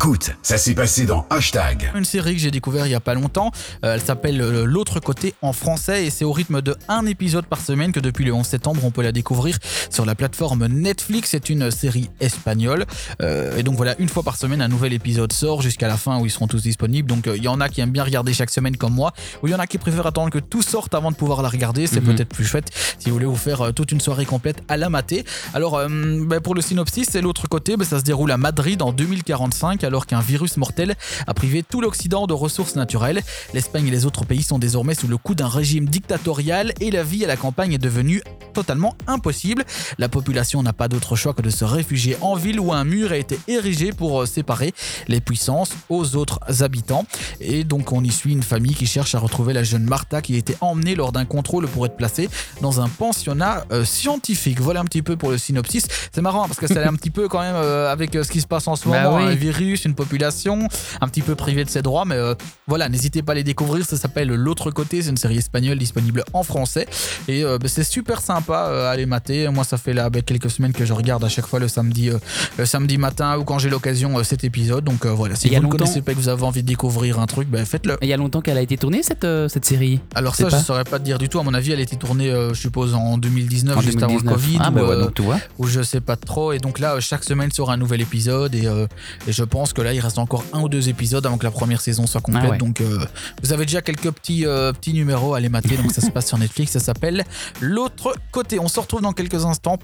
Écoute, ça s'est passé dans Hashtag. Une série que j'ai découvert il y a pas longtemps. Euh, elle s'appelle euh, L'autre côté en français et c'est au rythme de un épisode par semaine que depuis le 11 septembre on peut la découvrir sur la plateforme Netflix. C'est une série espagnole euh, et donc voilà une fois par semaine un nouvel épisode sort jusqu'à la fin où ils seront tous disponibles. Donc il y en a qui aiment bien regarder chaque semaine comme moi ou il y en a qui préfèrent attendre que tout sorte avant de pouvoir la regarder. C'est Mhm. peut-être plus chouette si vous voulez vous faire toute une soirée complète à la mater. Alors ben, pour le synopsis, c'est l'autre côté, ben, ça se déroule à Madrid en 2045 alors qu'un virus mortel a privé tout l'Occident de ressources naturelles. L'Espagne et les autres pays sont désormais sous le coup d'un régime dictatorial et la vie à la campagne est devenue totalement impossible. La population n'a pas d'autre choix que de se réfugier en ville où un mur a été érigé pour euh, séparer les puissances aux autres habitants. Et donc on y suit une famille qui cherche à retrouver la jeune Martha qui a été emmenée lors d'un contrôle pour être placée dans un pensionnat euh, scientifique. Voilà un petit peu pour le synopsis. C'est marrant parce que c'est un petit peu quand même euh, avec ce qui se passe en ce Bah moment, oui. un virus, une population un petit peu privée de ses droits, mais euh, voilà, n'hésitez pas à les découvrir. Ça s'appelle L'autre côté, c'est une série espagnole disponible en français et bah, c'est super sympa euh, à les mater. Moi, ça fait là bah, quelques semaines que je regarde à chaque fois le samedi, euh, le samedi matin ou quand j'ai l'occasion euh, cet épisode. Donc euh, voilà, si vous ne connaissez pas et que vous avez envie de découvrir un truc, bah, faites-le. Il y a longtemps qu'elle a été tournée cette, euh, cette série? Alors ça, pas. je saurais pas te dire du tout. À mon avis, elle a été tournée, euh, je suppose, en 2019, En juste avant le 2019. Covid. Ah ou, bah ouais, euh, donc tu vois. ou je sais pas trop. Et donc là, euh, chaque semaine sera un nouvel épisode. Et, euh, et je pense que là, il reste encore un ou deux épisodes avant que la première saison soit complète. Ah ouais. Donc euh, vous avez déjà quelques petits, euh, petits numéros à les mater. Donc ça se passe sur Netflix. Ça s'appelle L'autre côté. On se retrouve dans quelques instants